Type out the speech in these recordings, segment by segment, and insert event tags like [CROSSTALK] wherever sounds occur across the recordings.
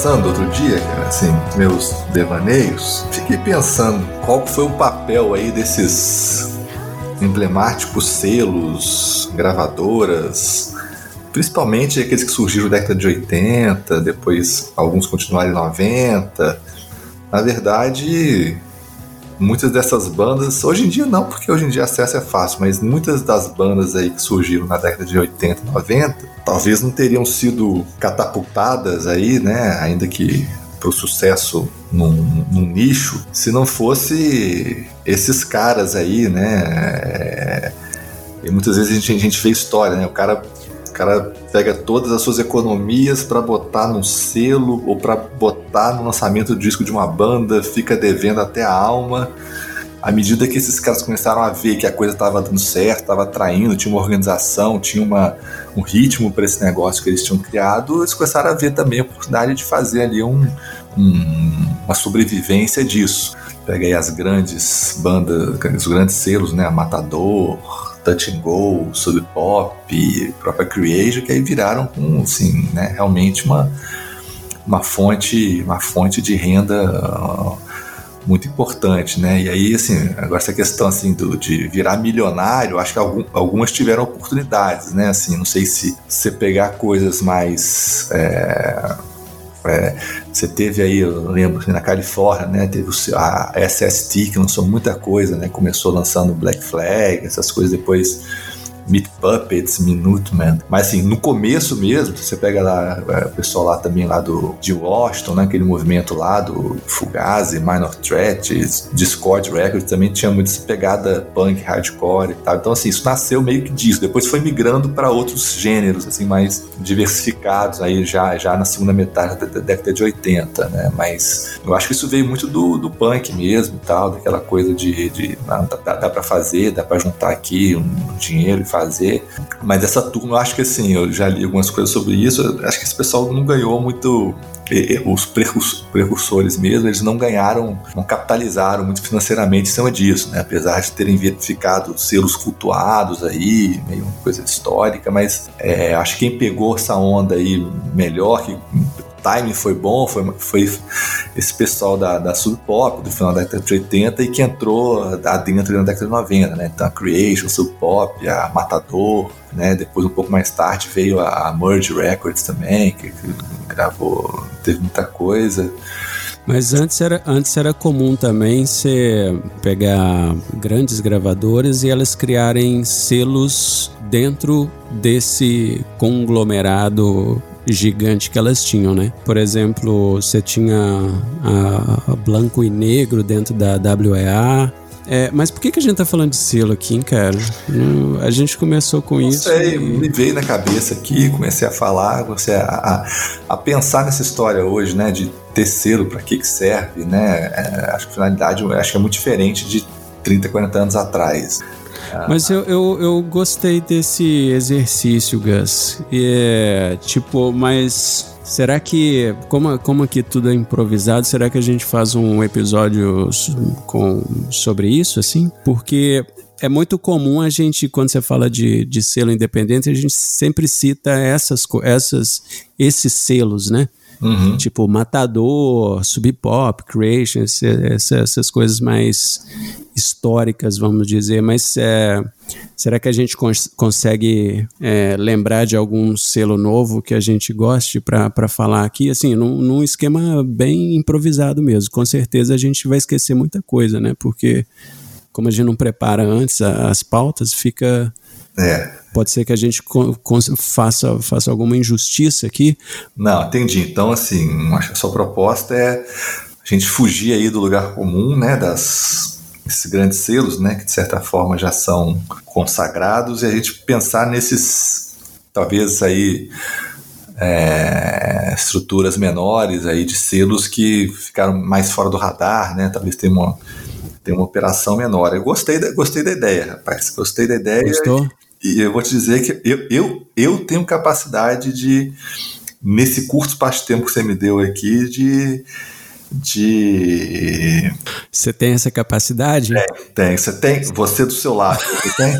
pensando outro dia, cara, assim, meus devaneios, fiquei pensando qual foi o papel aí desses emblemáticos selos, gravadoras, principalmente aqueles que surgiram na década de 80, depois alguns continuaram em 90. Na verdade, muitas dessas bandas, hoje em dia não, porque hoje em dia acesso é fácil, mas muitas das bandas aí que surgiram na década de 80, 90, talvez não teriam sido catapultadas aí, né, ainda que para o sucesso num, num, nicho, se não fosse esses caras aí, né, é, e muitas vezes a gente, a gente vê história, né, o cara cara pega todas as suas economias para botar num selo ou para botar no lançamento do disco de uma banda, fica devendo até a alma. À medida que esses caras começaram a ver que a coisa estava dando certo, estava atraindo, tinha uma organização, tinha uma, um ritmo para esse negócio que eles tinham criado, eles começaram a ver também a oportunidade de fazer ali um, um, uma sobrevivência disso. Pega aí as grandes bandas, os grandes selos, né? Matador, Touch and Go, Sub Pop, própria Creation, que aí viraram um, assim, né, realmente uma, uma fonte, uma fonte de renda uh, muito importante, né? E aí, assim, agora essa questão assim do, de virar milionário, acho que algum, algumas tiveram oportunidades, né? Assim, não sei se você pegar coisas mais é, é, você teve aí, eu lembro, na Califórnia, né? Teve a SST que lançou muita coisa, né? Começou lançando Black Flag, essas coisas depois Meat Puppets, Minuteman. Mas assim, no começo mesmo, você pega lá é, o pessoal lá também lá do de Washington, né, aquele movimento lá do Fugazi, Minor Threat, Discord Records, também tinha muito essa pegada punk, hardcore e tal. Então assim, isso nasceu meio que disso. Depois foi migrando para outros gêneros assim mais diversificados aí já já na segunda metade da década de 80, né? Mas eu acho que isso veio muito do, do punk mesmo tal, daquela coisa de, de dá, dá para fazer, dá para juntar aqui um dinheiro e fazer fazer. Mas essa turma, eu acho que assim, eu já li algumas coisas sobre isso, acho que esse pessoal não ganhou muito. Os precursores mesmo, eles não ganharam, não capitalizaram muito financeiramente em cima disso, né? Apesar de terem ficado selos cultuados aí, meio uma coisa histórica, mas é, acho que quem pegou essa onda aí melhor, que timing foi bom, foi, foi esse pessoal da, da Sub Pop, do final da década de 80 e que entrou adentro na década de 90, né? Então a Creation, Sub Pop, a Matador, né? Depois um pouco mais tarde veio a Merge Records também, que, que gravou, teve muita coisa. Mas antes era, antes era comum também você pegar grandes gravadoras e elas criarem selos dentro desse conglomerado gigante que elas tinham, né? Por exemplo, você tinha a, a Blanco e Negro dentro da WEA, é, mas por que, que a gente tá falando de selo aqui, hein, cara? A gente começou com Não isso. Sei, e... me veio na cabeça aqui, comecei a falar, comecei a, a, a, pensar nessa história hoje, né? De ter selo, para que, que serve, né? É, acho que a finalidade acho que é muito diferente de 30, 40 anos atrás. Mas eu, eu, eu gostei desse exercício, Gus. É, tipo, mas será que, como, como aqui tudo é improvisado, será que a gente faz um episódio com, sobre isso, assim? Porque é muito comum a gente, quando você fala de, de selo independente, a gente sempre cita essas, essas, esses selos, né? Uhum. Tipo Matador, Sub Pop, Creation, essas, essas coisas mais históricas, vamos dizer, mas é, será que a gente cons consegue é, lembrar de algum selo novo que a gente goste para falar aqui? Assim, num, num, esquema bem improvisado mesmo. Com certeza a gente vai esquecer muita coisa, né? Porque como a gente não prepara antes as pautas, fica. É. Pode ser que a gente faça, faça alguma injustiça aqui. Não, entendi. Então, assim, a sua proposta é a gente fugir aí do lugar comum, né? Das esses grandes selos, né, que de certa forma já são consagrados, e a gente pensar nesses, talvez aí, é, estruturas menores aí de selos que ficaram mais fora do radar, né, talvez tenha uma, tenha uma operação menor. Eu gostei da, gostei da ideia, rapaz, gostei da ideia. Gostou? E, e eu vou te dizer que eu, eu, eu tenho capacidade de, nesse curto espaço de tempo que você me deu aqui, de de. Você tem essa capacidade? Tem, tem. Você tem. Você do seu lado. Você tem?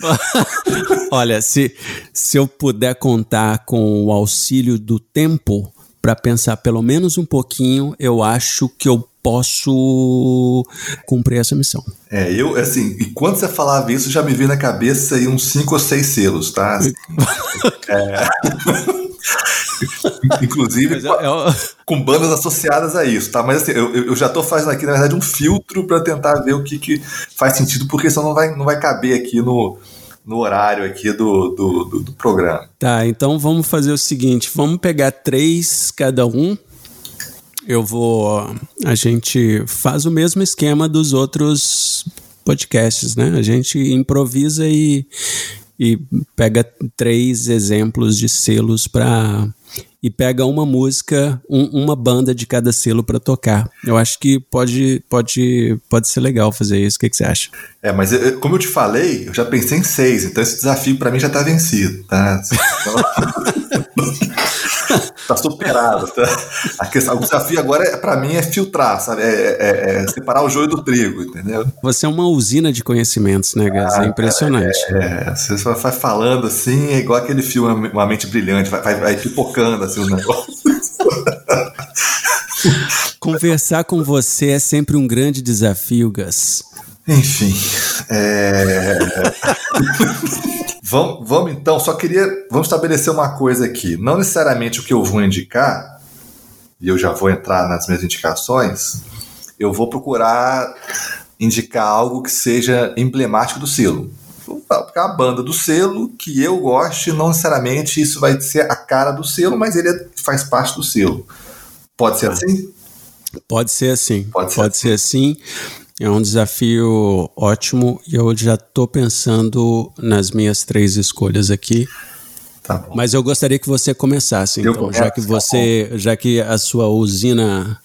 [LAUGHS] Olha, se, se eu puder contar com o auxílio do tempo para pensar pelo menos um pouquinho, eu acho que eu posso cumprir essa missão. É, eu, assim, e quando você falava isso, já me veio na cabeça aí uns cinco ou seis selos, tá? Assim, [LAUGHS] é... [LAUGHS] Inclusive é, é, com bandas associadas a isso, tá? Mas assim, eu, eu já estou fazendo aqui, na verdade, um filtro para tentar ver o que, que faz sentido, porque senão não vai, não vai caber aqui no, no horário aqui do, do, do, do programa. Tá, então vamos fazer o seguinte: vamos pegar três cada um. Eu vou. A gente faz o mesmo esquema dos outros podcasts, né? A gente improvisa e, e pega três exemplos de selos para e pega uma música, um, uma banda de cada selo para tocar. Eu acho que pode, pode, pode ser legal fazer isso. O que, que você acha? É, mas eu, como eu te falei, eu já pensei em seis, então esse desafio para mim já tá vencido, tá? [LAUGHS] tá superado. Tá? Questão, o desafio agora, é, para mim, é filtrar, sabe? É, é, é, separar o joio do trigo, entendeu? Você é uma usina de conhecimentos, né, Gas? Ah, é impressionante. É, é, você só vai falando assim, é igual aquele filme Uma Mente Brilhante, vai, vai, vai pipocando assim os negócios. [LAUGHS] Conversar com você é sempre um grande desafio, Gas. Enfim, é... vamos, vamos então, só queria, vamos estabelecer uma coisa aqui. Não necessariamente o que eu vou indicar, e eu já vou entrar nas minhas indicações, eu vou procurar indicar algo que seja emblemático do selo. Vou a banda do selo que eu goste, não necessariamente isso vai ser a cara do selo, mas ele é, faz parte do selo. Pode ser assim? Pode ser assim. Pode ser, Pode assim. ser assim. É um desafio ótimo e eu já estou pensando nas minhas três escolhas aqui. Tá Mas eu gostaria que você começasse, então, já que tá você, já que a sua usina,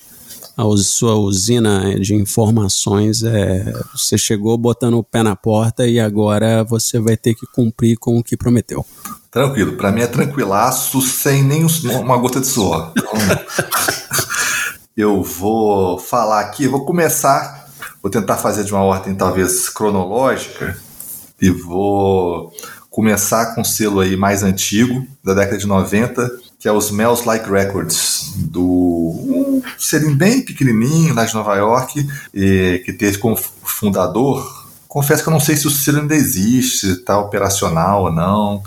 a sua usina de informações, é, você chegou botando o pé na porta e agora você vai ter que cumprir com o que prometeu. Tranquilo, para mim é tranquilaço, sem nem uma gota de suor. Então, [LAUGHS] eu vou falar aqui, vou começar Vou tentar fazer de uma ordem talvez cronológica e vou começar com um selo aí mais antigo, da década de 90, que é os Smells Like Records, do um selinho bem pequenininho lá de Nova York, e, que teve como fundador. Confesso que eu não sei se o selo ainda existe, está operacional ou não,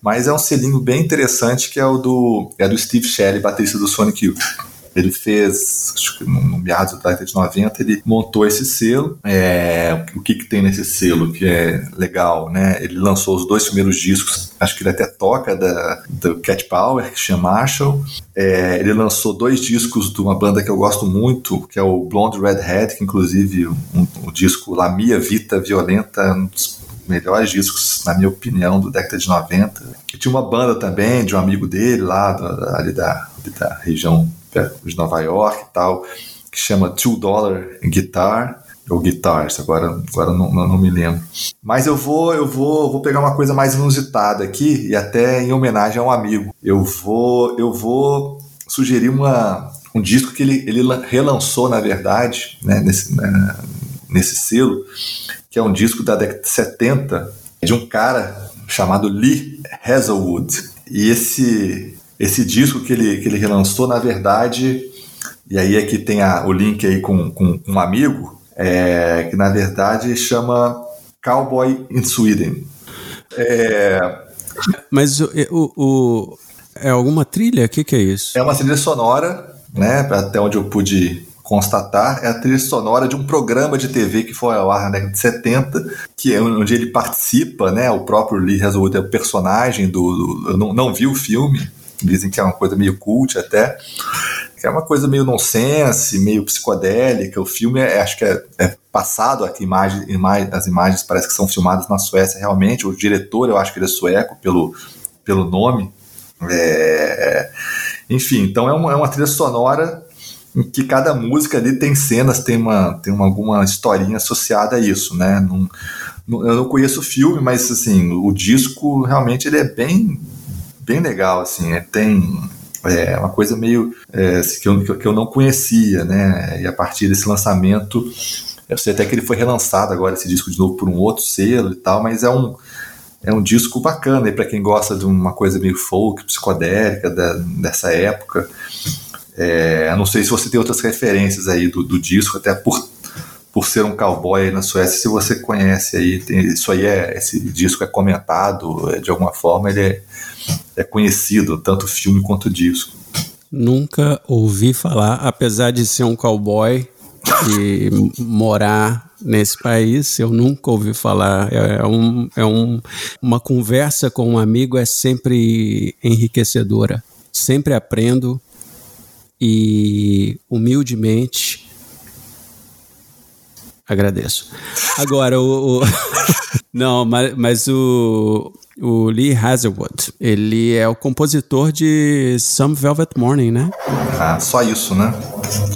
mas é um selinho bem interessante que é o do, é do Steve Shelley, baterista do Sonic Youth. Ele fez, acho que no, meados da década de 90, ele montou esse selo. É, o que, que tem nesse selo que é legal, né? Ele lançou os dois primeiros discos, acho que ele até toca da, do Cat Power, que chama Marshall. É, ele lançou dois discos de uma banda que eu gosto muito, que é o Blonde Redhead, que inclusive o um, um disco La Mia Vita Violenta, um dos melhores discos, na minha opinião, do década de 90. E tinha uma banda também de um amigo dele lá, ali da, da região de Nova York e tal, que chama Two Dollar Guitar ou Guitars, agora, agora não, não, não, me lembro. Mas eu vou eu vou, vou pegar uma coisa mais inusitada aqui e até em homenagem a um amigo. Eu vou eu vou sugerir uma, um disco que ele, ele relançou, na verdade, né, nesse, né, nesse selo, que é um disco da década de 70 de um cara chamado Lee Hazelwood. E esse esse disco que ele, que ele relançou, na verdade, e aí é que tem a, o link aí com, com, com um amigo, é, que na verdade chama Cowboy in Sweden. É... Mas o, o, o, é alguma trilha? O que, que é isso? É uma trilha sonora, né? Até onde eu pude constatar, é a trilha sonora de um programa de TV que foi ao ar na década de 70, que é onde ele participa, né? O próprio Lee Hazelwood é o personagem do. do eu não, não vi o filme, dizem que é uma coisa meio cult até, que é uma coisa meio nonsense, meio psicodélica. O filme, é, acho que é, é passado, aqui imagem, imagem, as imagens parece que são filmadas na Suécia realmente. O diretor, eu acho que ele é sueco pelo, pelo nome. É, enfim, então é uma, é uma trilha sonora em que cada música ali tem cenas, tem, uma, tem uma, alguma historinha associada a isso, né? Não, eu não conheço o filme, mas assim, o disco realmente ele é bem bem legal, assim. É, tem, é uma coisa meio é, que, eu, que eu não conhecia, né? E a partir desse lançamento, eu sei até que ele foi relançado agora, esse disco de novo, por um outro selo e tal, mas é um, é um disco bacana para quem gosta de uma coisa meio folk, psicodélica da, dessa época. É, não sei se você tem outras referências aí do, do disco, até por por ser um cowboy aí na Suécia, se você conhece aí, tem, isso aí é, esse disco é comentado, é, de alguma forma ele é, é conhecido, tanto filme quanto disco. Nunca ouvi falar, apesar de ser um cowboy e morar nesse país, eu nunca ouvi falar. É, é, um, é um, uma conversa com um amigo é sempre enriquecedora. Sempre aprendo e humildemente Agradeço. Agora, o. o [LAUGHS] não, mas, mas o, o Lee Hazelwood, ele é o compositor de Some Velvet Morning, né? Ah, só isso, né?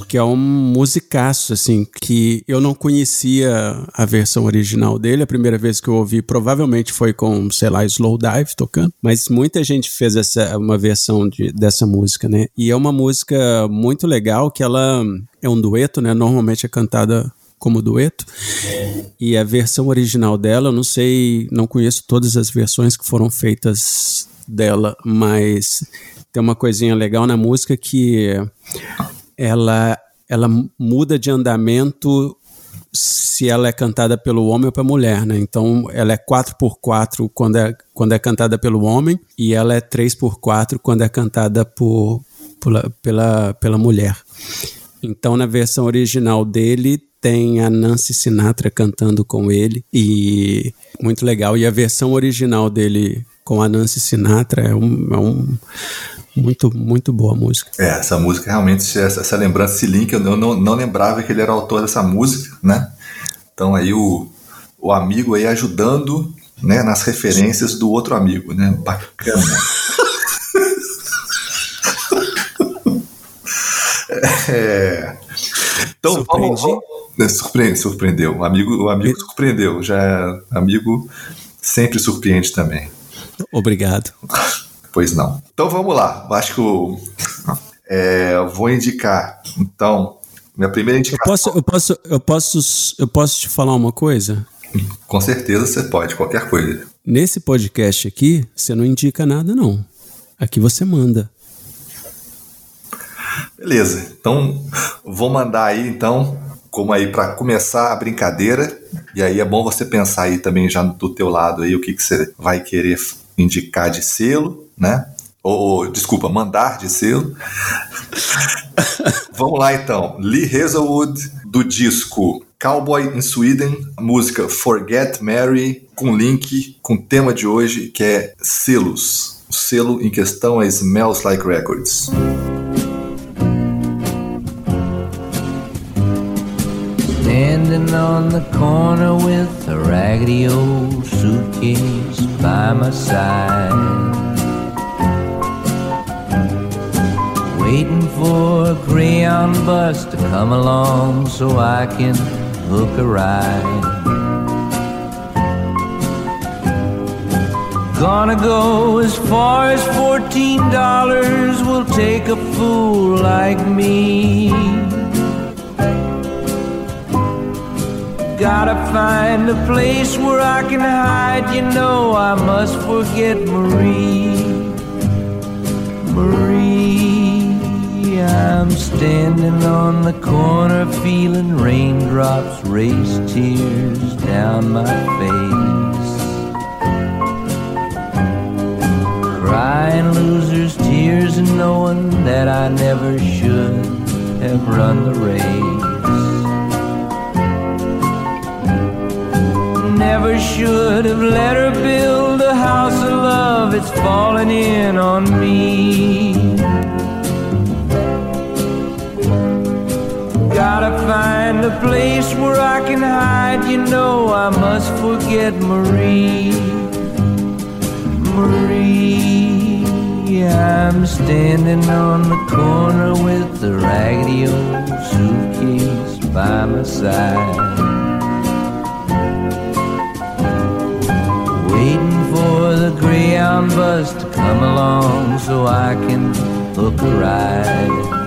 Que é um musicaço, assim, que eu não conhecia a versão original dele. A primeira vez que eu ouvi provavelmente foi com, sei lá, Slow Dive tocando. Mas muita gente fez essa, uma versão de, dessa música, né? E é uma música muito legal que ela é um dueto, né? Normalmente é cantada como dueto. E a versão original dela, eu não sei, não conheço todas as versões que foram feitas dela, mas tem uma coisinha legal na música que ela ela muda de andamento se ela é cantada pelo homem ou pela mulher, né? Então ela é 4x4 quando é, quando é cantada pelo homem e ela é 3x4 quando é cantada por, por, pela, pela mulher. Então na versão original dele tem a Nancy Sinatra cantando com ele e muito legal. E a versão original dele com a Nancy Sinatra é um, é um muito, muito boa música. É, essa música realmente, essa, essa lembrança, esse link, eu não, não lembrava que ele era autor dessa música, né? Então aí o, o amigo aí ajudando né, nas referências do outro amigo, né? Bacana. [LAUGHS] é, então, vamos, né, surpreende, surpreendeu. O amigo, o amigo surpreendeu. Já é amigo sempre surpreende também. Obrigado. [LAUGHS] Pois não. Então vamos lá. Acho que eu é, vou indicar. Então, minha primeira indicação. Eu posso, eu posso, eu posso, eu posso te falar uma coisa? Com certeza você pode, qualquer coisa. Nesse podcast aqui, você não indica nada, não. Aqui você manda. Beleza. Então, vou mandar aí, então, como aí para começar a brincadeira. E aí é bom você pensar aí também já do teu lado aí o que, que você vai querer indicar de selo, né? Ou, desculpa, mandar de selo. [LAUGHS] Vamos lá então. Lee Hazelwood do disco Cowboy in Sweden, música Forget Mary com link com o tema de hoje que é selos. O selo em questão é Smells Like Records. Standing on the corner with a raggedy old suitcase by my side. Waiting for a crayon bus to come along so I can hook a ride. Gonna go as far as $14 will take a fool like me. Gotta find a place where I can hide. You know I must forget Marie. Marie, I'm standing on the corner feeling raindrops race tears down my face. Crying losers' tears and knowing that I never should have run the race. Never should have let her build a house of love. It's falling in on me. Gotta find a place where I can hide. You know I must forget Marie. Marie, I'm standing on the corner with the raggedy old suitcase by my side. The Greyhound bus to come along so I can hook a ride.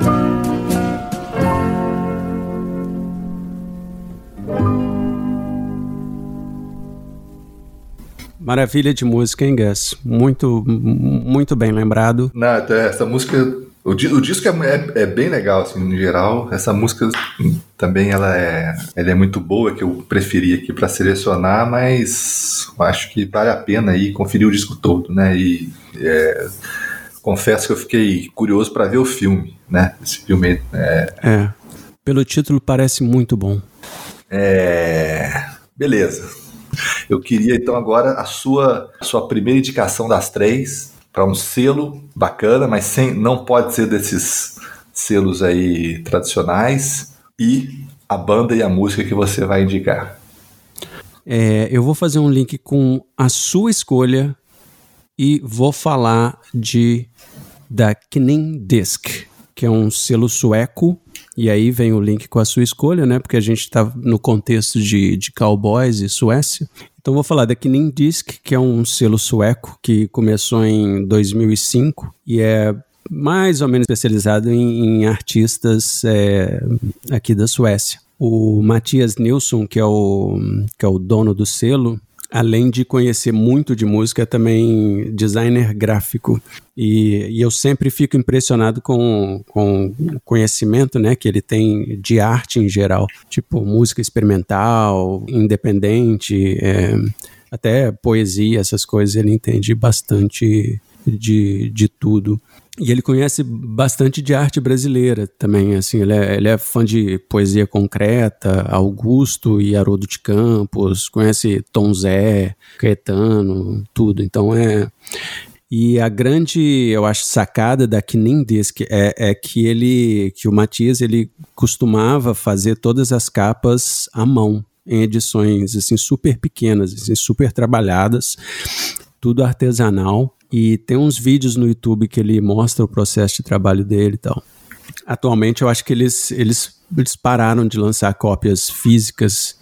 Maravilha de música, hein, Gus? Muito, muito bem lembrado. Não, essa música o, o disco é, é, é, bem legal, assim, no geral. Essa música também ela é, ela é muito boa, que eu preferi aqui para selecionar, mas acho que vale a pena aí conferir o disco todo, né? E é, confesso que eu fiquei curioso para ver o filme, né? Esse filme é... é. Pelo título parece muito bom. É. Beleza. Eu queria então agora a sua, a sua primeira indicação das três para um selo bacana, mas sem, não pode ser desses selos aí tradicionais e a banda e a música que você vai indicar. É, eu vou fazer um link com a sua escolha e vou falar de da Kning Disc, que é um selo sueco. E aí vem o link com a sua escolha, né? Porque a gente está no contexto de, de cowboys e Suécia. Então vou falar da Kinin Disc, que é um selo sueco que começou em 2005 e é mais ou menos especializado em, em artistas é, aqui da Suécia. O Matias Nilsson, que é o, que é o dono do selo, além de conhecer muito de música, é também designer gráfico. E, e, eu sempre fico impressionado com, com o conhecimento né, que ele tem de arte em geral, tipo música experimental, independente, é, até poesia, essas coisas, ele entende bastante de, de tudo. E ele conhece bastante de arte brasileira também, assim, ele é, ele é fã de poesia concreta, Augusto e Haroldo de Campos, conhece Tom Zé, Caetano, tudo. Então é... E a grande, eu acho, sacada da Kinin Disc é, é que ele, que o Matias, ele costumava fazer todas as capas à mão, em edições, assim, super pequenas, assim, super trabalhadas, tudo artesanal. E tem uns vídeos no YouTube que ele mostra o processo de trabalho dele e tal. Atualmente eu acho que eles, eles, eles pararam de lançar cópias físicas,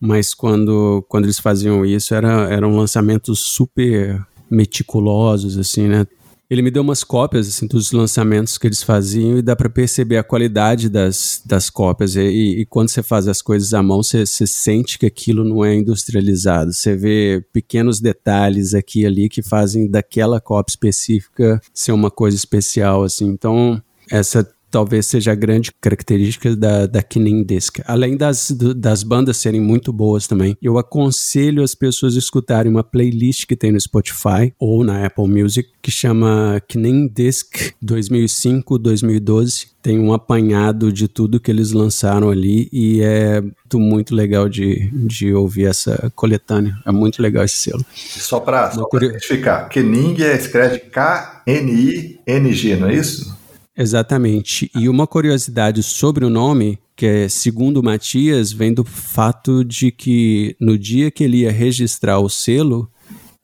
mas quando, quando eles faziam isso era, eram lançamentos super meticulosos, assim, né? Ele me deu umas cópias assim, dos lançamentos que eles faziam e dá para perceber a qualidade das, das cópias. E, e, e, quando você faz as coisas à mão, você, você sente que aquilo não é industrializado. Você vê pequenos detalhes aqui e ali que fazem daquela cópia específica ser uma coisa especial. assim. Então, essa talvez seja a grande característica da, da Kinin Disc. Além das, das bandas serem muito boas também, eu aconselho as pessoas a escutarem uma playlist que tem no Spotify ou na Apple Music que chama Kinin Disc 2005-2012. Tem um apanhado de tudo que eles lançaram ali e é muito legal de, de ouvir essa coletânea. É muito legal esse selo. Só para identificar, Kening é escreve K-N-I-N-G, não é isso? Exatamente. E uma curiosidade sobre o nome, que é segundo Matias, vem do fato de que no dia que ele ia registrar o selo,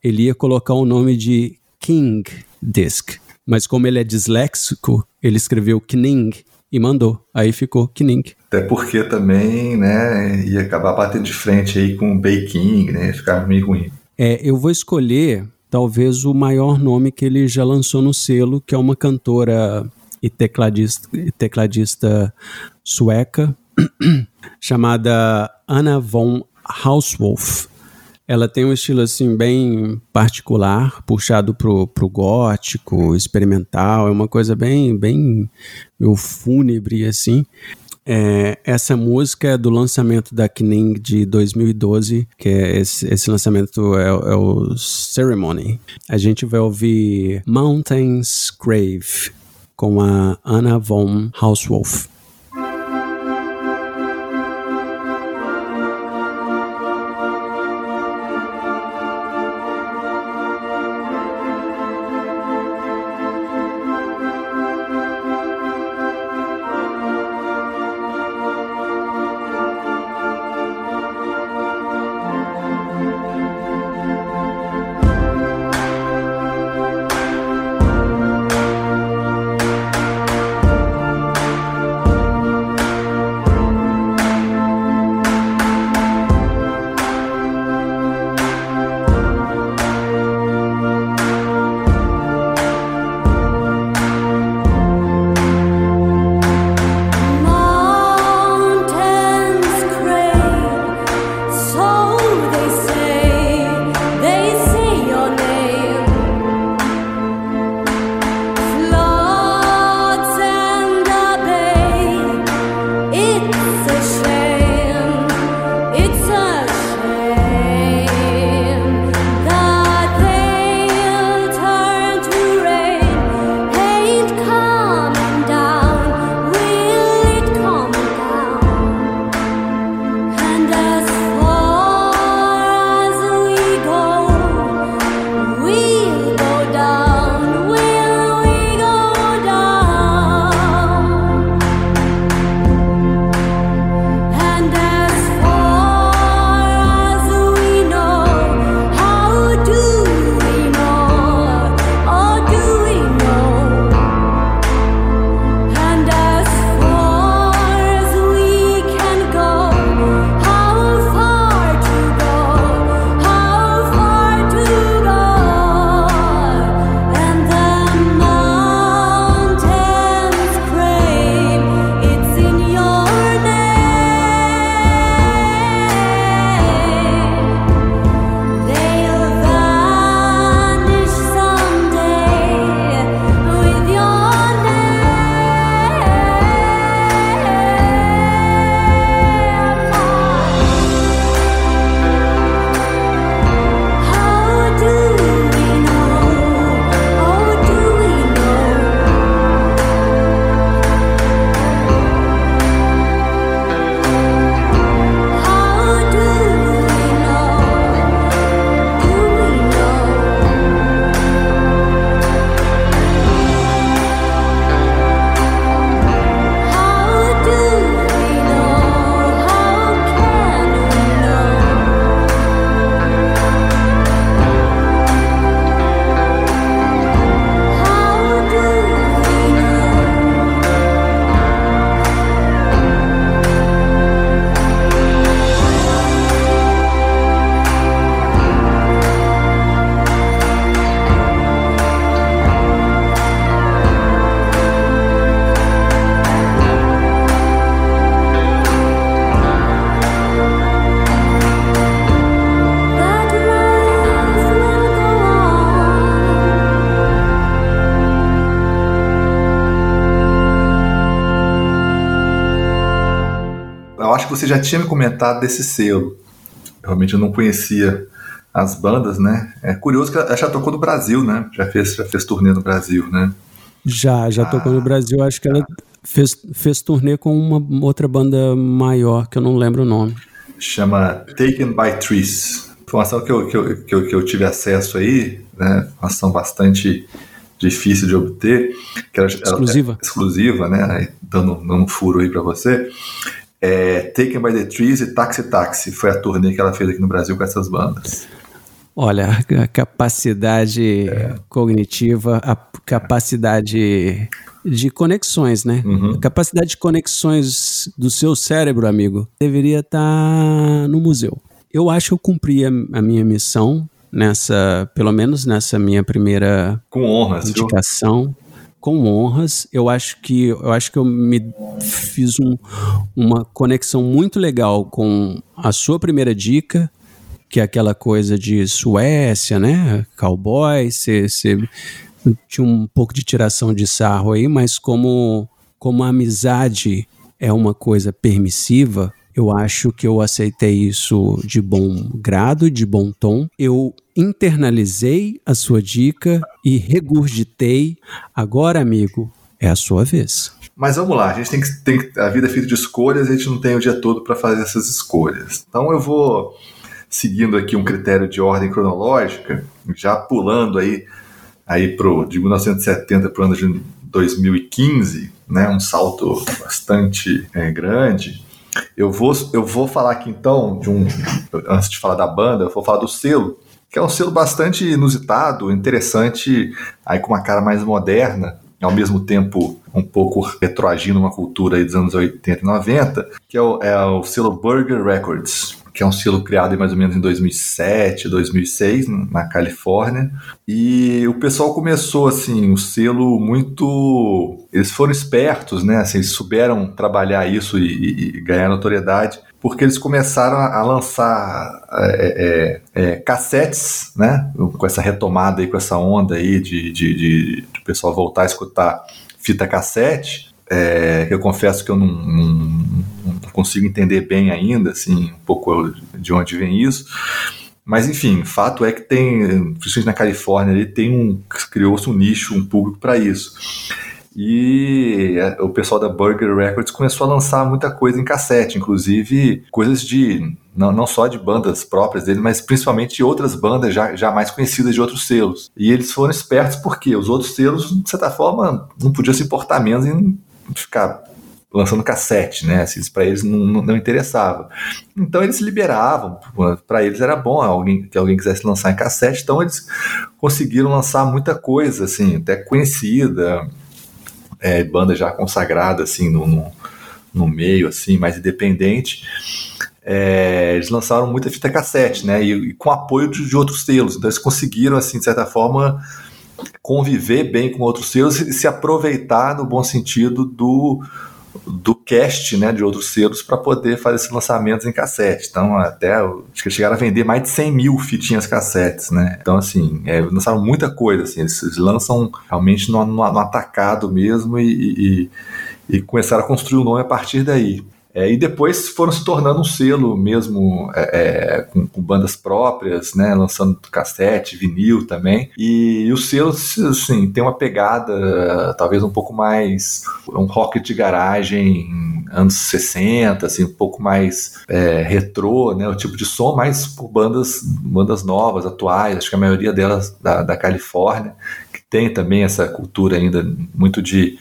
ele ia colocar o nome de King Disc. Mas como ele é disléxico, ele escreveu Kning e mandou. Aí ficou Kning. Até porque também, né, ia acabar batendo de frente aí com o Baking, né, ficar meio ruim. É, eu vou escolher talvez o maior nome que ele já lançou no selo, que é uma cantora e tecladista, tecladista sueca [CLEARS THROAT] chamada Anna von Hauswolf. Ela tem um estilo assim bem particular, puxado pro, pro gótico, experimental, é uma coisa bem bem meio fúnebre assim. É, essa música é do lançamento da Kning de 2012, que é esse, esse lançamento é, é, o Ceremony. A gente vai ouvir Mountains Grave, com a Anna von Hauswolf. Você já tinha me comentado desse selo. Realmente eu não conhecia as bandas, né? É curioso que ela já tocou no Brasil, né? Já fez, já fez turnê no Brasil, né? Já, já ah, tocou no ah, Brasil. Acho que ela fez, fez turnê com uma outra banda maior, que eu não lembro o nome. Chama Taken by Trees. Informação que eu, que eu, que eu, que eu tive acesso aí, né? Informação bastante difícil de obter. Que era, exclusiva. Era, exclusiva, né? Aí, dando, dando um furo aí para você. É, Taken by the Trees e Taxi Taxi foi a turnê que ela fez aqui no Brasil com essas bandas. Olha, a capacidade é. cognitiva, a capacidade de conexões, né? Uhum. A capacidade de conexões do seu cérebro, amigo, deveria estar tá no museu. Eu acho que eu cumpri a, a, minha missão nessa, pelo menos nessa minha primeira com honras, indicação. Viu? Com honras, eu acho que eu acho que eu me fiz um, uma conexão muito legal com a sua primeira dica, que é aquela coisa de Suécia, né? Cowboy, você tinha um pouco de tiração de sarro aí, mas como, como a amizade é uma coisa permissiva, eu acho que eu aceitei isso de bom grado, de bom tom. Eu internalizei a sua dica e regurgitei. Agora, amigo, é a sua vez. Mas vamos lá, a gente tem que, tem a vida é feita de escolhas, a gente não tem o dia todo para fazer essas escolhas. Então eu vou seguindo aqui um critério de ordem cronológica, já pulando aí, aí pro, de 1970 para o ano de 2015, né, um salto bastante é, grande. Eu vou, eu vou falar aqui então, de um, antes de falar da banda, eu vou falar do selo, que é um selo bastante inusitado, interessante, aí com uma cara mais moderna, ao mesmo tempo um pouco retroagindo uma cultura dos anos 80 e 90, que é o, é o selo Burger Records que é um selo criado mais ou menos em 2007, 2006, na Califórnia. E o pessoal começou assim, o selo muito. Eles foram espertos, né? Assim, eles souberam trabalhar isso e, e ganhar notoriedade porque eles começaram a lançar é, é, é, cassetes, né? Com essa retomada aí, com essa onda aí de, de, de, de o pessoal voltar a escutar fita cassete é, que eu confesso que eu não, não, consigo entender bem ainda, assim, um pouco de onde vem isso. Mas enfim, fato é que tem, principalmente na Califórnia, ele tem um criou-se um nicho, um público para isso. E o pessoal da Burger Records começou a lançar muita coisa em cassete, inclusive coisas de não, não só de bandas próprias dele, mas principalmente de outras bandas já, já mais conhecidas de outros selos. E eles foram espertos porque os outros selos, de certa forma, não podiam se importar menos em ficar lançando cassete, né? Assim, para eles não, não, não, interessava. Então eles liberavam, para eles era bom alguém, que alguém quisesse lançar em cassete, então eles conseguiram lançar muita coisa, assim, até conhecida, é, banda já consagrada, assim, no, no, no meio, assim, mais independente. É, eles lançaram muita fita cassete, né? E, e com apoio de, de outros selos, então eles conseguiram, assim, de certa forma conviver bem com outros selos e se aproveitar no bom sentido do do cast né, de outros selos para poder fazer esses lançamentos em cassete. Então, até acho que chegaram a vender mais de 100 mil fitinhas cassetes, né? Então, assim, é, lançaram muita coisa, assim, eles, eles lançam realmente no, no, no atacado mesmo e, e, e começaram a construir o nome a partir daí. É, e depois foram se tornando um selo mesmo, é, é, com, com, bandas próprias, né, lançando cassete, vinil também. E, e o selo, assim, tem uma pegada talvez um pouco mais, um rock de garagem anos 60, assim, um pouco mais é, retrô, né, o tipo de som, mais por bandas, bandas novas, atuais, acho que a maioria delas da, da Califórnia, que tem também essa cultura ainda muito de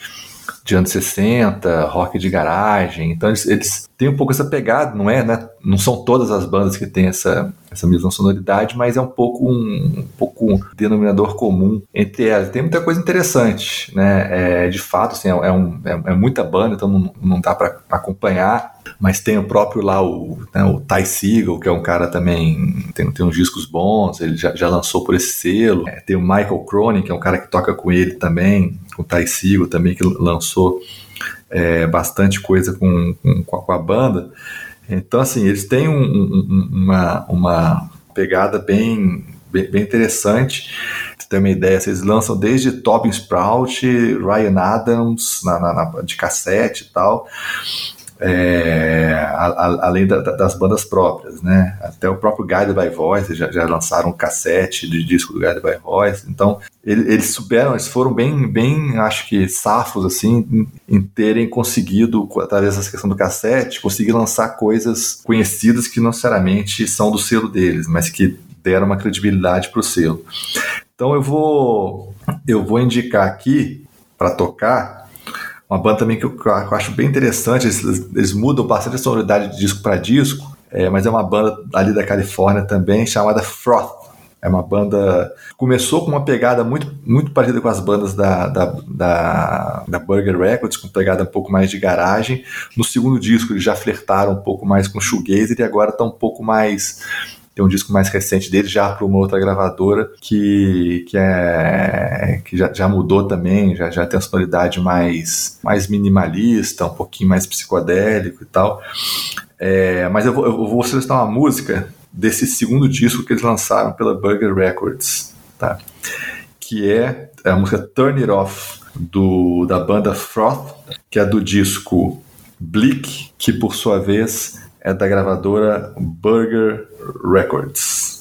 de anos 60, rock de garagem. Então eles, eles têm um pouco essa pegada, não é, né? Não são todas as bandas que têm essa, essa mesma sonoridade, mas é um pouco um, um pouco um denominador comum entre elas. Tem muita coisa interessante, né? É, de fato, assim, é, é, um, é, é muita banda, então não, não dá para acompanhar. Mas tem o próprio lá, o, né, o Ty Siegel, que é um cara também, tem, tem uns discos bons, ele já, já lançou por esse selo. É, tem o Michael Cronin, que é um cara que toca com ele também, com o Ty Siegel também, que lançou é, bastante coisa com, com, com, a banda. Então, assim, eles têm um, um, uma, uma pegada bem, bem, bem interessante. Pra ter uma ideia, vocês lançam desde Tobin Sprout, Ryan Adams na, na, na, de cassete e tal. É, a, a, além da, das bandas próprias, né? Até o próprio Guided by Voice já, já lançaram um cassete de disco do Guided by Voice. Então, ele, eles souberam, eles foram bem, bem, acho que safos assim, em, em terem conseguido, através dessa questão do cassete, conseguir lançar coisas conhecidas que não necessariamente são do selo deles, mas que deram uma credibilidade para o selo. Então, eu vou, eu vou indicar aqui para tocar uma banda também que eu, que eu acho bem interessante, eles, eles, mudam bastante a sonoridade de disco para disco, é, mas é uma banda ali da Califórnia também, chamada Froth. É uma banda. Começou com uma pegada muito, muito parecida com as bandas da, da, da, da, Burger Records, com pegada um pouco mais de garagem. No segundo disco, eles já flertaram um pouco mais com shoegazer e agora está um pouco mais tem um disco mais recente dele já para uma outra gravadora que, que, é, que já, já mudou também, já, já tem a sonoridade mais, mais minimalista, um pouquinho mais psicodélico e tal. É, mas eu vou, eu vou selecionar uma música desse segundo disco que eles lançaram pela Burger Records, tá? que é a música Turn It Off, do, da banda Froth, que é do disco Bleak, que por sua vez é da gravadora Burger Records.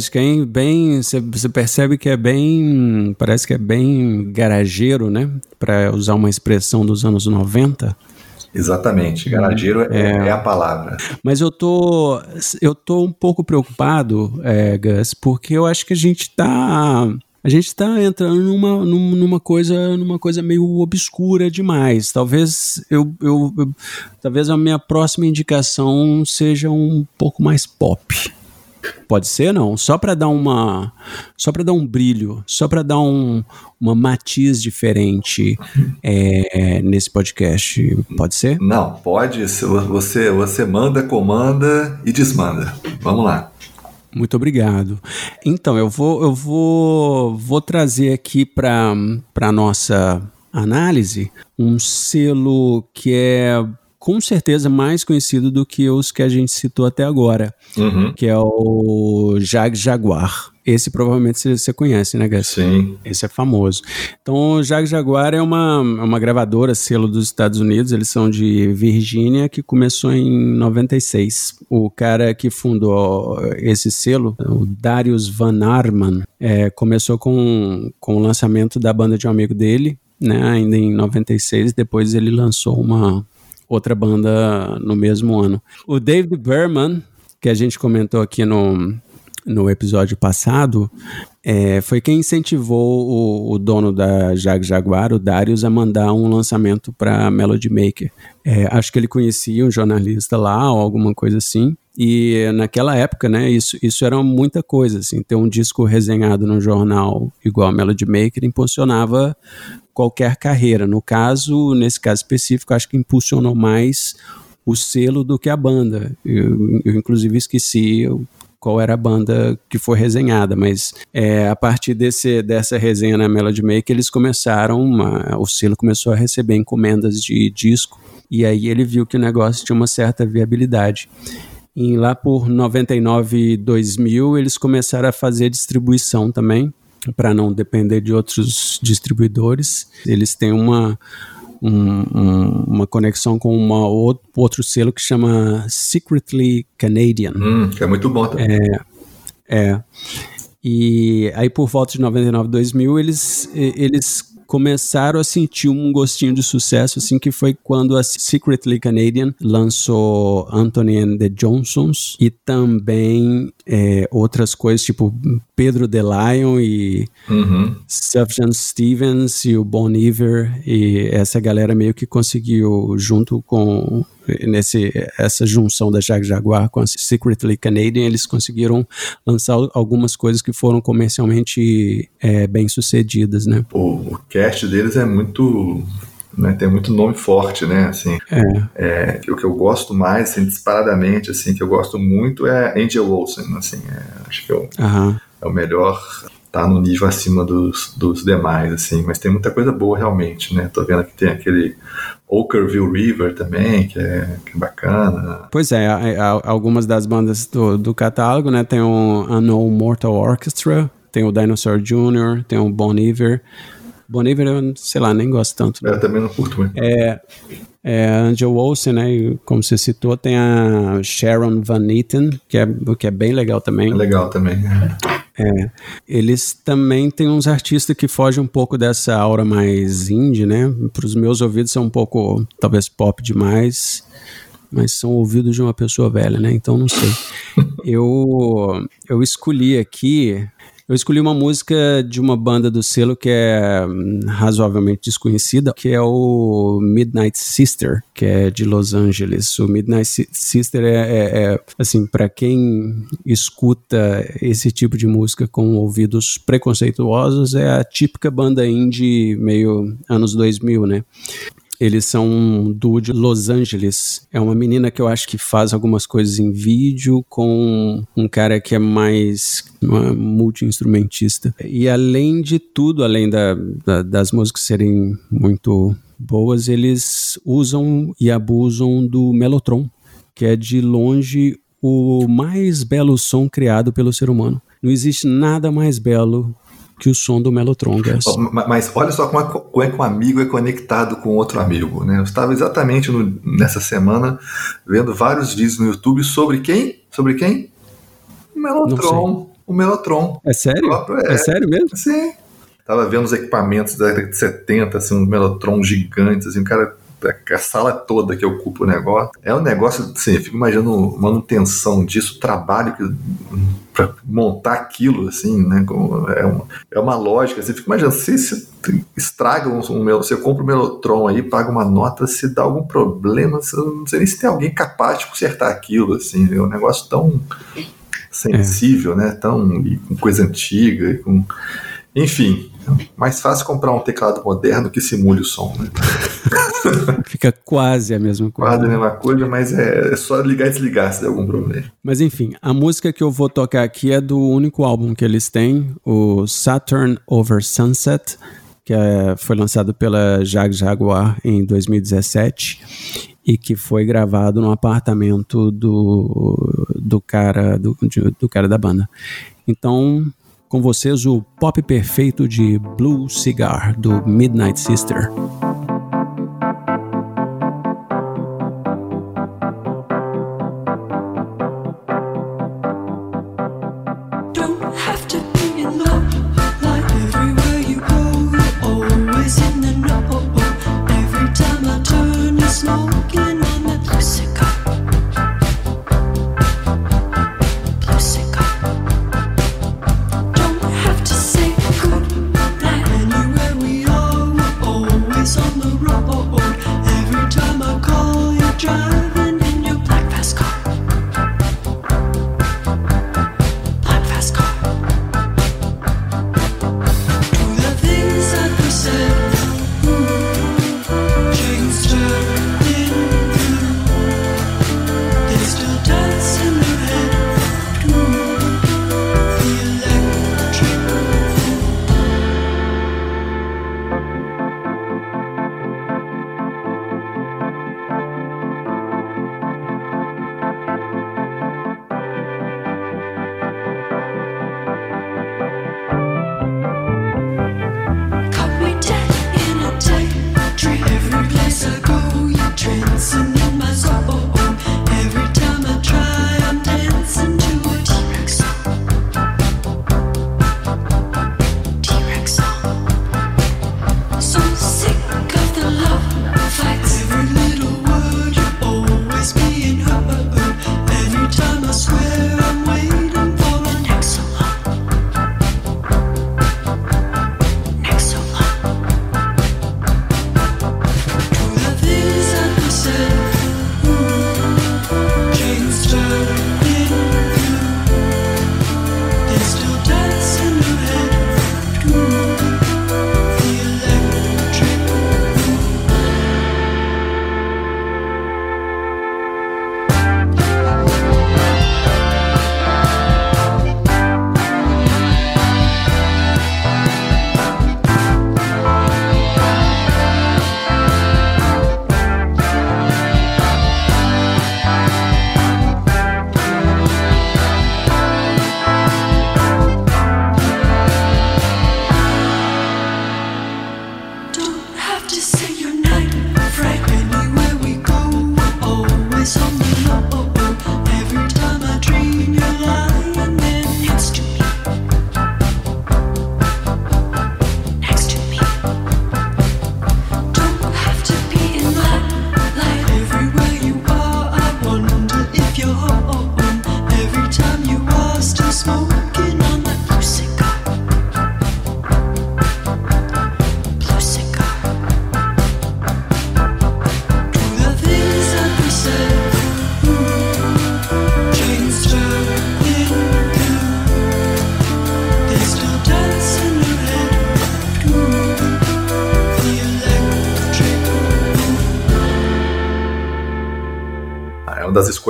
Música, hein? Bem, você percebe que é bem, parece que é bem garageiro, né? Para usar uma expressão dos anos 90. Exatamente, garageiro é, é, é, a palavra. Mas eu tô, eu tô um pouco preocupado, é, Gus, porque eu acho que a gente tá a gente está entrando numa, numa coisa numa coisa meio obscura demais. Talvez eu, eu, eu, talvez a minha próxima indicação seja um pouco mais pop. Pode ser não, só para dar uma só para dar um brilho, só para dar um, uma matiz diferente é, nesse podcast. Pode ser? Não, pode. Você você manda, comanda e desmanda. Vamos lá. Muito obrigado. Então, eu vou, eu vou, vou trazer aqui para a nossa análise um selo que é com certeza mais conhecido do que os que a gente citou até agora, uhum. que é o Jag Jaguar. Esse provavelmente você conhece, né, Gus? Sim. Esse é famoso. Então, o Jag Jaguar é uma, é uma gravadora, selo dos Estados Unidos, eles são de Virgínia, que começou em 96. O cara que fundou esse selo, o Darius Van Arman, é, começou com, com o lançamento da banda de um amigo dele, né, ainda em 96. Depois ele lançou uma outra banda no mesmo ano. O David Berman, que a gente comentou aqui no, no episódio passado, é, foi quem incentivou o, o, dono da Jag Jaguar, o Darius, a mandar um lançamento para Melody Maker. É, acho que ele conhecia um jornalista lá ou alguma coisa assim. E naquela época, né, isso, isso era muita coisa, assim, ter um disco resenhado no jornal igual a Melody Maker impulsionava qualquer carreira. No caso, nesse caso específico, acho que impulsionou mais o selo do que a banda. Eu, eu inclusive esqueci qual era a banda que foi resenhada, mas é, a partir desse, dessa resenha na Melody Maker, eles começaram, uma, o selo começou a receber encomendas de disco, e aí ele viu que o negócio tinha uma certa viabilidade. E lá por 99 2000 eles começaram a fazer distribuição também, para não depender de outros distribuidores. Eles têm uma, um, um, uma conexão com uma outro, outro selo que chama Secretly Canadian. Hum, que é muito bom também. É, é. E aí por volta de 99, 2000, eles, eles começaram a sentir um gostinho de sucesso, assim, que foi quando a Secretly Canadian lançou Anthony and the Johnsons e também é, outras coisas, tipo Pedro DeLion e uhum. Sufjan Stevens e o Bon Iver e essa galera meio que conseguiu, junto com nesse, essa junção da Jag Jaguar com a Secretly Canadian, eles conseguiram lançar algumas coisas que foram comercialmente é, bem sucedidas, né? O, o cast deles é muito né, tem muito nome forte, né, assim, é. É, o que eu gosto mais, assim, disparadamente, assim, que eu gosto muito é Angel Olsen, assim, é, acho que é o, uhum. É o melhor, tá no nível acima dos, dos demais, assim, mas tem muita coisa boa realmente, né, tô vendo que tem aquele Okerville River também, que é, que é bacana. Pois é, algumas das bandas do, do catálogo, né, tem o Unknown Mortal Orchestra, tem o Dinosaur Jr., tem o Bon Iver, Bon Iver eu, sei lá, nem gosto tanto. Né? Eu também não curto muito. É, é Angel Olsen, né? Como você citou, tem a Sharon Van Eaton, que é, que é bem legal também. É legal também. É. Eles também têm uns artistas que fogem um pouco dessa aura mais indie, né? Para os meus ouvidos são um pouco, talvez, pop demais mas são ouvidos de uma pessoa velha, né? Então não sei. [LAUGHS] eu eu escolhi aqui eu escolhi uma música de uma banda do selo que é hum, razoavelmente desconhecida, que é o Midnight Sister, que é de Los Angeles. O Midnight Sister é, é, é assim, para quem escuta esse tipo de música com ouvidos preconceituosos, é a típica banda indie meio anos 2000, né? Eles são um duo de Los Angeles. É uma menina que eu acho que faz algumas coisas em vídeo com um cara que é mais multi-instrumentista. E além de tudo, além da, da, das músicas serem muito boas, eles usam e abusam do Mellotron, que é de longe o mais belo som criado pelo ser humano. Não existe nada mais belo que o som do Mellotron Gas. Mas olha só como, é, como é que um amigo é conectado com outro amigo, né? Eu estava exatamente no, nessa semana vendo vários vídeos no YouTube sobre quem? Sobre quem? O Melotron. O Melotron. É sério? Próprio, é. é sério mesmo? Sim. Tava vendo os equipamentos da década de 70, assim, um Melotron gigante, assim, o cara a sala toda que ocupa o negócio. É um negócio, assim, eu fico imaginando manutenção disso, trabalho que para montar aquilo, assim, né? É uma, é uma lógica. Você fica imaginando, se, se estraga um, um, você compra um Melotron aí, paga uma nota, se dá algum problema, você não sei nem se tem alguém capaz de consertar aquilo, assim, é um negócio tão sensível, é. né? Tão com coisa antiga, com enfim, mais fácil comprar um teclado moderno que simule o som, né? [LAUGHS] Fica quase a mesma coisa. Quase a mesma coisa, mas é, é só ligar e desligar se der algum problema. Mas enfim, a música que eu vou tocar aqui é do único álbum que eles têm, o Saturn Over Sunset, que é, foi lançado pela Jag Jaguar em 2017 e que foi gravado no apartamento do, do cara do, do cara da banda. Então, com vocês o pop perfeito de Blue Cigar do Midnight Sister.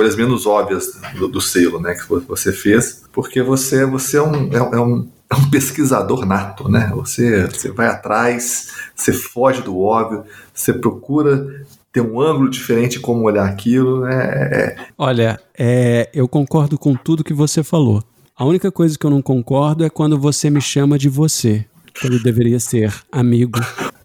Escolhas menos óbvias do, do, selo, né, que você fez, porque você, você é, um, é, é, um, é um pesquisador nato, né? Você, você vai atrás, você foge do óbvio, você procura ter um ângulo diferente como olhar aquilo. Né? É... Olha, é, eu concordo com tudo que você falou. A única coisa que eu não concordo é quando você me chama de você, quando deveria ser amigo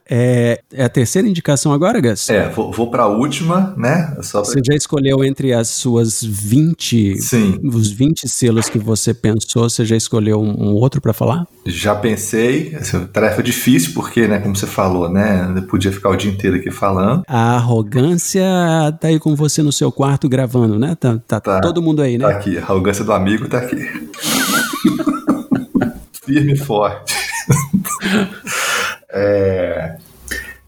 É, é a terceira indicação agora, Gus? É, vou, vou para a última, né? Só pra... Você já escolheu entre as suas 20, Sim. os 20 selos que você pensou, você já escolheu um, um outro para falar? Já pensei, essa tarefa difícil porque, né, como você falou, né, eu podia ficar o dia inteiro aqui falando. A arrogância tá aí com você no seu quarto gravando, né? Tá, tá, tá todo mundo aí, né? Tá aqui, a arrogância do amigo tá aqui. [LAUGHS] Firme e forte. [LAUGHS] é...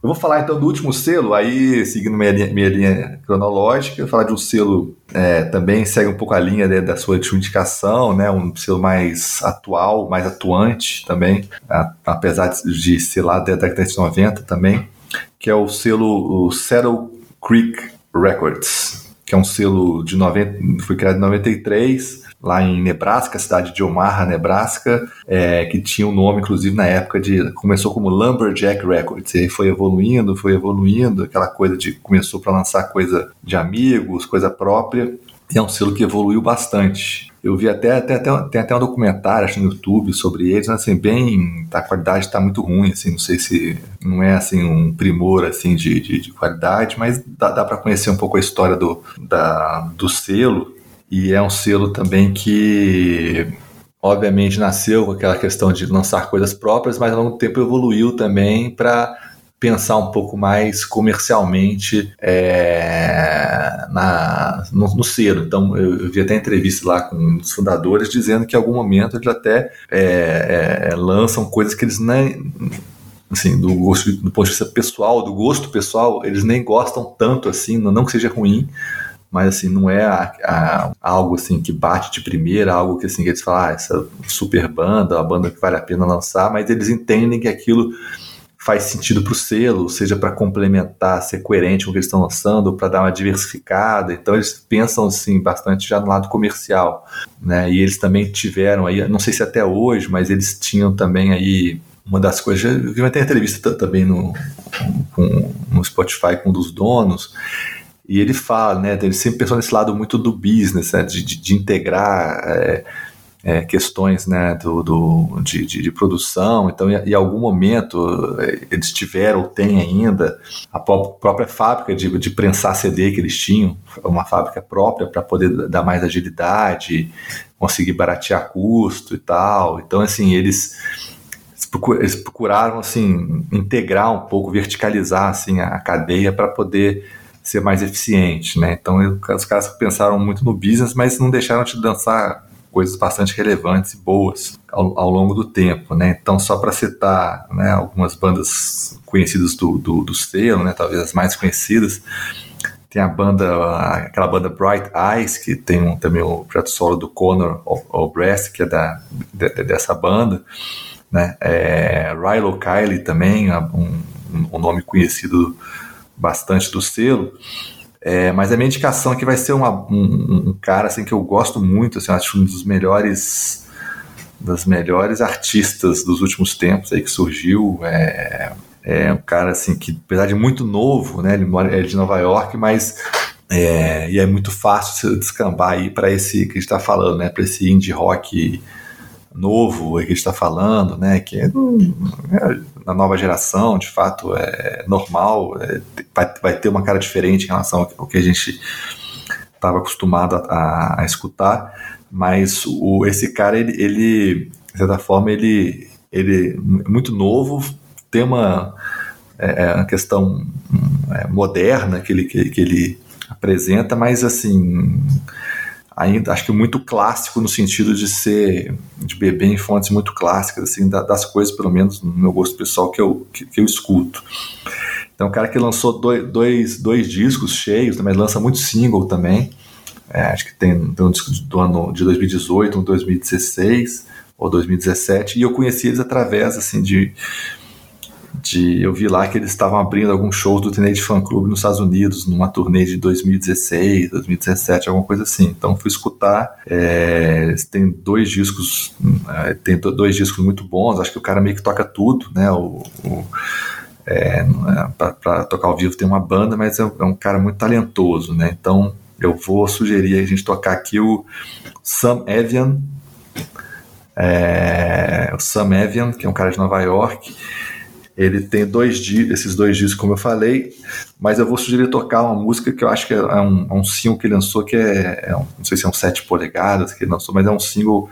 Eu vou falar então do último selo, aí seguindo minha linha, minha linha cronológica, falar de um selo é, também segue um pouco a linha né, da sua indicação, né, um selo mais atual, mais atuante também, a, apesar de ser lá da década de 90 também, que é o selo o Saddle Creek Records, que é um selo de 90, foi criado em 93, lá em Nebraska, cidade de Omaha, Nebraska, é, que tinha um nome, inclusive, na época de. Começou como Lumberjack Records, e foi evoluindo, foi evoluindo, aquela coisa de. Começou para lançar coisa de amigos, coisa própria, e é um selo que evoluiu bastante. Eu vi até, até, até, tem até um documentário acho, no YouTube sobre eles, mas assim, bem. A qualidade está muito ruim, assim, não sei se não é assim um primor assim de, de, de qualidade, mas dá, dá para conhecer um pouco a história do, da, do selo e é um selo também que, obviamente, nasceu com aquela questão de lançar coisas próprias, mas ao longo do tempo evoluiu também para pensar um pouco mais comercialmente é, na, no, no, selo. Então, eu, eu, vi até entrevista lá com os fundadores dizendo que em algum momento eles até é, é, lançam coisas que eles nem. Assim, do, gosto, do ponto de vista pessoal, do gosto pessoal, eles nem gostam tanto assim, não que seja ruim, mas assim, não é a, a, algo assim que bate de primeira, algo que assim que eles falam, ah, essa super banda, a banda que vale a pena lançar, mas eles entendem que aquilo faz sentido para o selo, seja para complementar, ser coerente com o que eles estão lançando, para dar uma diversificada. Então eles pensam assim bastante já no lado comercial, né? E eles também tiveram aí, não sei se até hoje, mas eles tinham também aí uma das coisas, eu vi até entrevista também no, com, no Spotify com um dos donos, e ele fala, né, ele sempre pensou nesse lado muito do business, né, de, de, de integrar é, é, questões né, do, do de, de, produção. Então, em, em, algum momento, é, eles tiveram, ou têm ainda, a própria fábrica de, de prensar CD que eles tinham, uma fábrica própria para poder dar mais agilidade, conseguir baratear custo e tal. Então, assim, eles eles procuraram assim integrar um pouco, verticalizar assim a cadeia para poder ser mais eficiente, né? Então os caras pensaram muito no business, mas não deixaram de dançar coisas bastante relevantes e boas ao, ao longo do tempo, né? Então só para citar, né, algumas bandas conhecidas do, do, do selo, né? Talvez as mais conhecidas, tem a banda, aquela banda Bright Eyes, que tem um, também o projeto solo do Conor O'Brest, que é da, de, dessa banda, né? É, Rilo Kiley também, um, um nome conhecido bastante do selo. É, mas a minha indicação aqui vai ser uma, um, um, cara assim, que eu gosto muito, assim, acho um dos melhores das melhores artistas dos últimos tempos aí que surgiu. É, é um cara assim que, apesar de muito novo, né, ele mora é de Nova York, mas é, e é muito fácil se descambar aí para esse que a gente está falando, né, para esse indie rock novo que a gente está falando, né, que é, é, na nova geração, de fato, é normal, é, vai, vai, ter uma cara diferente em relação ao que a gente estava acostumado a, a, escutar, mas o, esse cara, ele, ele, de certa forma, ele, ele é muito novo, tem uma, é, é uma questão é, moderna que ele, que, que ele apresenta, mas assim ainda acho que muito clássico no sentido de ser de beber em fontes muito clássicas assim das coisas pelo menos no meu gosto pessoal que eu que, que eu escuto. Então um cara que lançou dois, dois, dois discos cheios mas lança muito single também é, acho que tem, tem um disco do ano de 2018 um 2016 ou 2017 e eu conheci eles através assim de de eu vi lá que eles estavam abrindo alguns shows do Teenage Fan Club nos Estados Unidos, numa turnê de 2016, 2017, alguma coisa assim. Então fui escutar. É, tem dois discos, é, tem dois discos muito bons. Acho que o cara meio que toca tudo, né? O, o é, para tocar ao vivo tem uma banda, mas é, é, um cara muito talentoso, né? Então eu vou sugerir a gente tocar aqui o Sam Evian. É, o Sam Evian, que é um cara de Nova York Ele tem dois esses dois discos, como eu falei, mas eu vou sugerir tocar uma música que eu acho que é um, é um single que ele lançou, que é, é um, não sei se é um 7 polegadas que ele lançou, mas é um single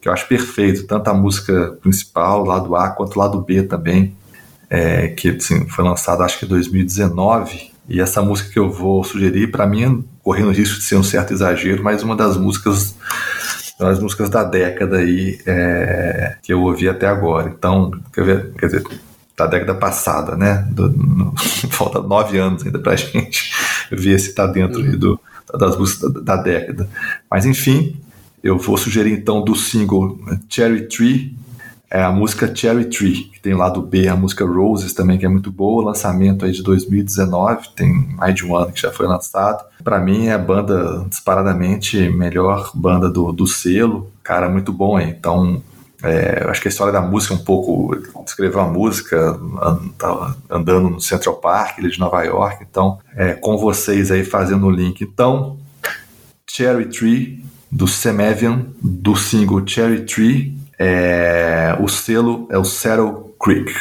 que eu acho perfeito, tanto a música principal, lado A, quanto lado B também, é, que assim, foi lançado acho que em 2019. E essa música que eu vou sugerir, para mim, correndo o risco de ser um certo exagero, mas uma das músicas das músicas da década aí é, que eu ouvi até agora. Então, quer, ver, quer dizer, da década passada, né? Do, no, [LAUGHS] falta nove anos ainda pra gente ver se tá dentro uhum. do, das músicas da, da década. Mas enfim, eu vou sugerir então do single Cherry Tree, é a música Cherry Tree, que tem o lado B, a música Roses também, que é muito boa, lançamento aí de 2019, tem mais de um ano que já foi lançado. Para mim é a banda disparadamente melhor banda do, do selo, cara, muito bom aí. Então, é, acho que a história da música é um pouco escreveu a música andando no Central Park de Nova York, então é, com vocês aí fazendo o link. Então, Cherry Tree do Sam Evian, do single Cherry Tree. É, o selo é o Saddle Creek.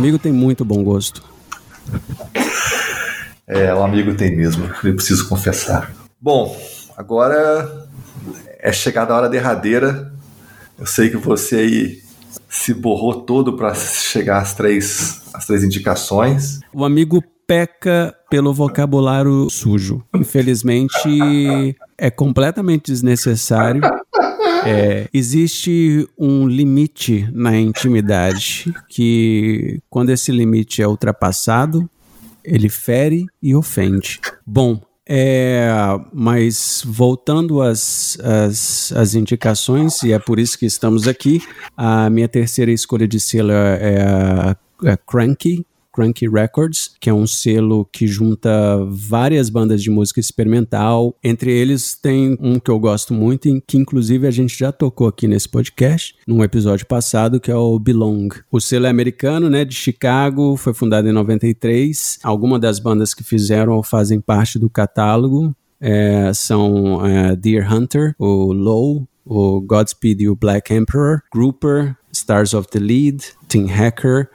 Amigo tem muito bom gosto. É, o amigo tem mesmo, eu preciso confessar. Bom, agora é chegada a hora derradeira. Eu sei que você aí se borrou todo para chegar às três, às três indicações. O amigo peca pelo vocabulário sujo. Infelizmente, é completamente desnecessário. É, existe um limite na intimidade que, quando esse limite é ultrapassado, ele fere e ofende. Bom, é, mas voltando às, às, às, indicações, e é por isso que estamos aqui, a minha terceira escolha de selo é a, a Cranky, Cranky Records, que é um selo que junta várias bandas de música experimental. Entre eles tem um que eu gosto muito, que inclusive a gente já tocou aqui nesse podcast, num episódio passado, que é o Belong. O selo é americano, né, de Chicago, foi fundado em 93. Algumas das bandas que fizeram ou fazem parte do catálogo é, são é, Deer Hunter, o Low, o Godspeed e o Black Emperor, Grouper, Stars of the Lead, Team Hacker,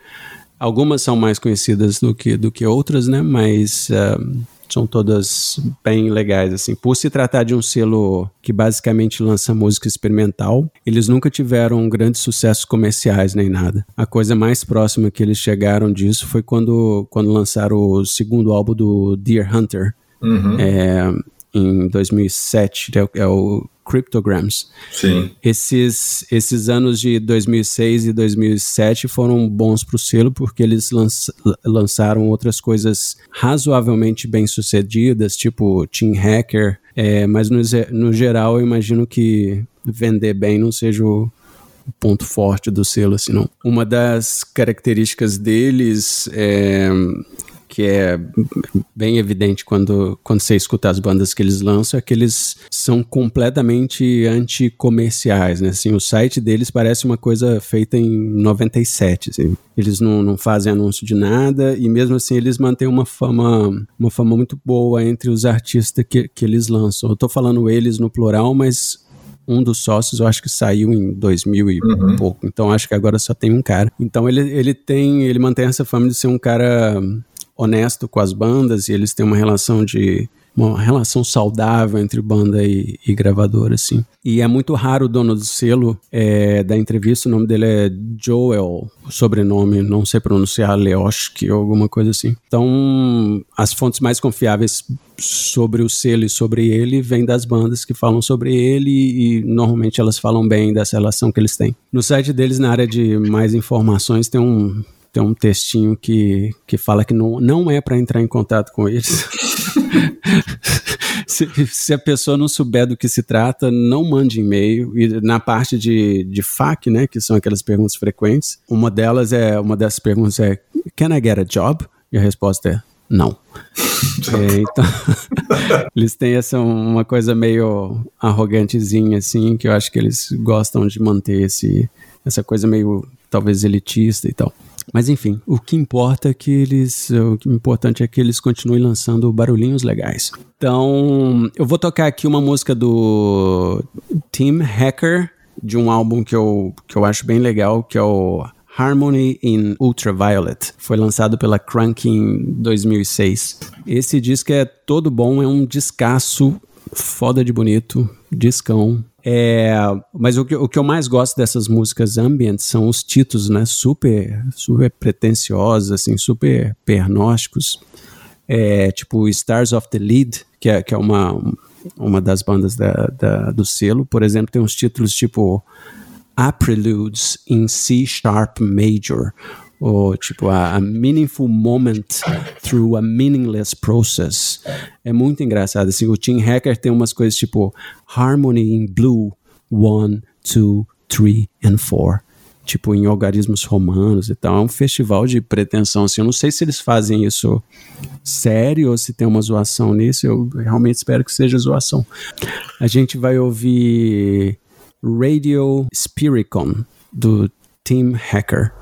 Algumas são mais conhecidas do que, do que outras, né? Mas uh, são todas bem legais, assim. Por se tratar de um selo que basicamente lança música experimental, eles nunca tiveram grandes sucessos comerciais nem nada. A coisa mais próxima que eles chegaram disso foi quando, quando lançaram o segundo álbum do Deer Hunter. Uhum. É, em 2007, é, é o Cryptograms. Sim. Esses, esses anos de 2006 e 2007 foram bons para o selo porque eles lança, lançaram outras coisas razoavelmente bem sucedidas, tipo Team Hacker, é, mas no, no geral eu imagino que vender bem não seja o, ponto forte do selo, assim, não. Uma das características deles é que é bem evidente quando, quando você escuta as bandas que eles lançam, é que eles são completamente anticomerciais, né? Assim, o site deles parece uma coisa feita em 97, assim. Eles não, não fazem anúncio de nada e mesmo assim eles mantêm uma fama, uma fama muito boa entre os artistas que, que eles lançam. Eu tô falando eles no plural, mas um dos sócios, eu acho que saiu em 2000 e uhum. pouco. Então acho que agora só tem um cara. Então ele, ele tem, ele mantém essa fama de ser um cara honesto com as bandas e eles têm uma relação de uma relação saudável entre banda e, e gravadora, assim. E é muito raro o dono do selo é, da entrevista, o nome dele é Joel, o sobrenome, não sei pronunciar, Leoshki ou alguma coisa assim. Então, as fontes mais confiáveis sobre o selo e sobre ele vêm das bandas que falam sobre ele e normalmente elas falam bem dessa relação que eles têm. No site deles, na área de mais informações, tem um tem um textinho que, que fala que não, não é para entrar em contato com eles. [LAUGHS] se, se, a pessoa não souber do que se trata, não mande e-mail. E na parte de, de FAQ, né, que são aquelas perguntas frequentes, uma delas é, uma dessas perguntas é Can I get a job? E a resposta é não. [LAUGHS] é, então, [LAUGHS] eles têm essa uma coisa meio arrogantezinha, assim, que eu acho que eles gostam de manter esse, essa coisa meio, talvez, elitista e tal. Mas enfim, o que importa é que eles. O que importante é que eles continuem lançando barulhinhos legais. Então, eu vou tocar aqui uma música do Team Hacker, de um álbum que eu, que eu acho bem legal, que é o Harmony in Ultraviolet. Foi lançado pela Crank em 2006. Esse disco é todo bom, é um descasso foda de bonito, discão. É, mas o que, o que eu mais gosto dessas músicas ambient são os títulos, né? Super, super pretensiosos, assim, super pernósticos. É, tipo Stars of the Lead, que é, que é uma, uma das bandas da, da, do selo, por exemplo, tem uns títulos tipo A Preludes in C Sharp Major, ou tipo a, a, meaningful moment through a meaningless process. É muito engraçado. Assim, o Team Hacker tem umas coisas tipo harmony in blue, one, two, three and four. Tipo, em algarismos romanos e tal. É um festival de pretensão. Assim, eu não sei se eles fazem isso sério ou se tem uma zoação nisso. Eu realmente espero que seja zoação. A gente vai ouvir Radio Spiricon, do Team Hacker.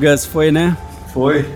Gus, foi, né? Foi.